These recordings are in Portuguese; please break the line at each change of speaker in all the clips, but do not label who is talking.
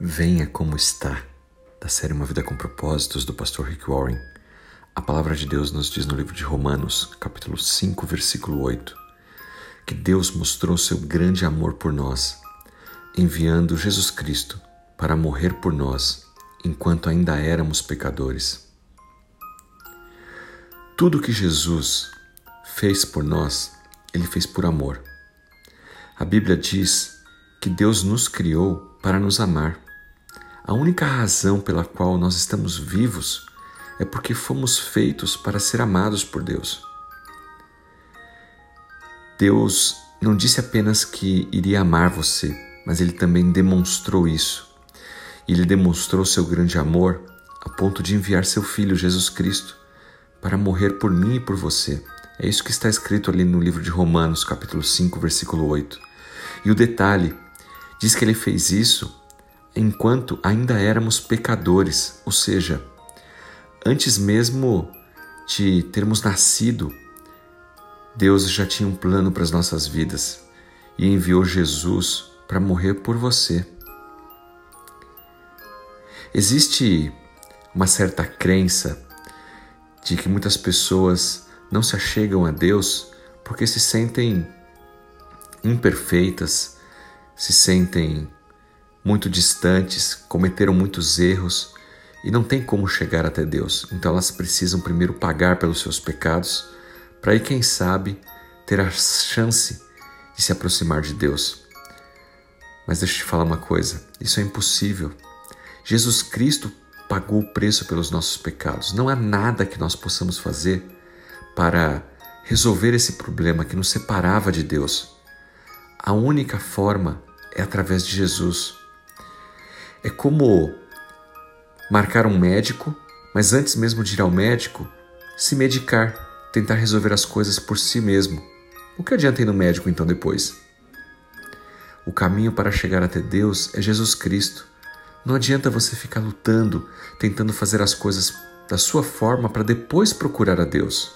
Venha como está, da série Uma Vida com Propósitos, do pastor Rick Warren. A palavra de Deus nos diz no livro de Romanos, capítulo 5, versículo 8, que Deus mostrou seu grande amor por nós, enviando Jesus Cristo para morrer por nós, enquanto ainda éramos pecadores. Tudo que Jesus fez por nós, ele fez por amor. A Bíblia diz que Deus nos criou para nos amar. A única razão pela qual nós estamos vivos é porque fomos feitos para ser amados por Deus. Deus não disse apenas que iria amar você, mas ele também demonstrou isso. Ele demonstrou seu grande amor a ponto de enviar seu filho Jesus Cristo para morrer por mim e por você. É isso que está escrito ali no livro de Romanos, capítulo 5, versículo 8. E o detalhe diz que ele fez isso enquanto ainda éramos pecadores, ou seja, antes mesmo de termos nascido, Deus já tinha um plano para as nossas vidas e enviou Jesus para morrer por você. Existe uma certa crença de que muitas pessoas não se achegam a Deus porque se sentem imperfeitas, se sentem muito distantes, cometeram muitos erros e não tem como chegar até Deus. Então elas precisam primeiro pagar pelos seus pecados para aí, quem sabe, ter a chance de se aproximar de Deus. Mas deixa eu te falar uma coisa: isso é impossível. Jesus Cristo pagou o preço pelos nossos pecados. Não há nada que nós possamos fazer para resolver esse problema que nos separava de Deus. A única forma é através de Jesus. É como marcar um médico, mas antes mesmo de ir ao médico, se medicar, tentar resolver as coisas por si mesmo. O que adianta ir no médico então depois? O caminho para chegar até Deus é Jesus Cristo. Não adianta você ficar lutando, tentando fazer as coisas da sua forma para depois procurar a Deus.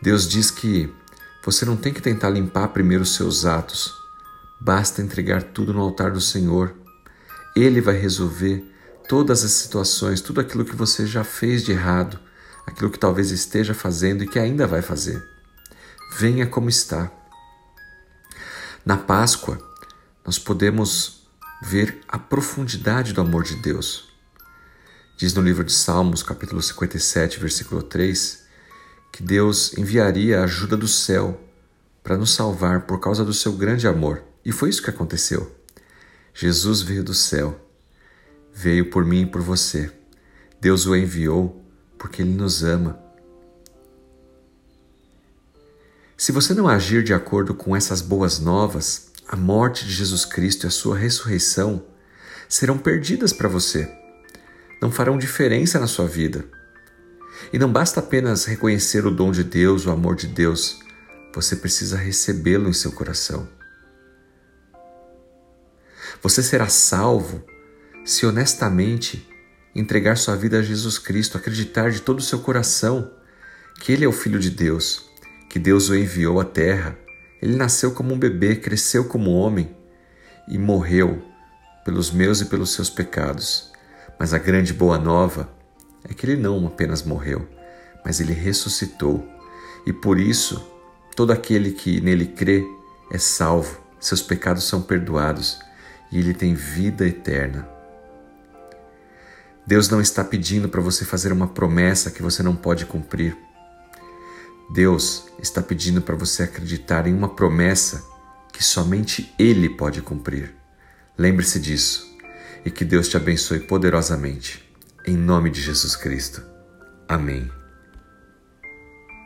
Deus diz que você não tem que tentar limpar primeiro os seus atos, Basta entregar tudo no altar do Senhor. Ele vai resolver todas as situações, tudo aquilo que você já fez de errado, aquilo que talvez esteja fazendo e que ainda vai fazer. Venha como está. Na Páscoa, nós podemos ver a profundidade do amor de Deus. Diz no livro de Salmos, capítulo 57, versículo 3, que Deus enviaria a ajuda do céu para nos salvar por causa do seu grande amor. E foi isso que aconteceu. Jesus veio do céu, veio por mim e por você. Deus o enviou porque Ele nos ama. Se você não agir de acordo com essas boas novas, a morte de Jesus Cristo e a sua ressurreição serão perdidas para você. Não farão diferença na sua vida. E não basta apenas reconhecer o dom de Deus, o amor de Deus, você precisa recebê-lo em seu coração. Você será salvo se honestamente entregar sua vida a Jesus Cristo, acreditar de todo o seu coração que Ele é o Filho de Deus, que Deus o enviou à terra. Ele nasceu como um bebê, cresceu como homem e morreu pelos meus e pelos seus pecados. Mas a grande boa nova é que ele não apenas morreu, mas ele ressuscitou. E por isso, todo aquele que nele crê é salvo, seus pecados são perdoados e ele tem vida eterna. Deus não está pedindo para você fazer uma promessa que você não pode cumprir. Deus está pedindo para você acreditar em uma promessa que somente Ele pode cumprir. Lembre-se disso e que Deus te abençoe poderosamente. Em nome de Jesus Cristo. Amém.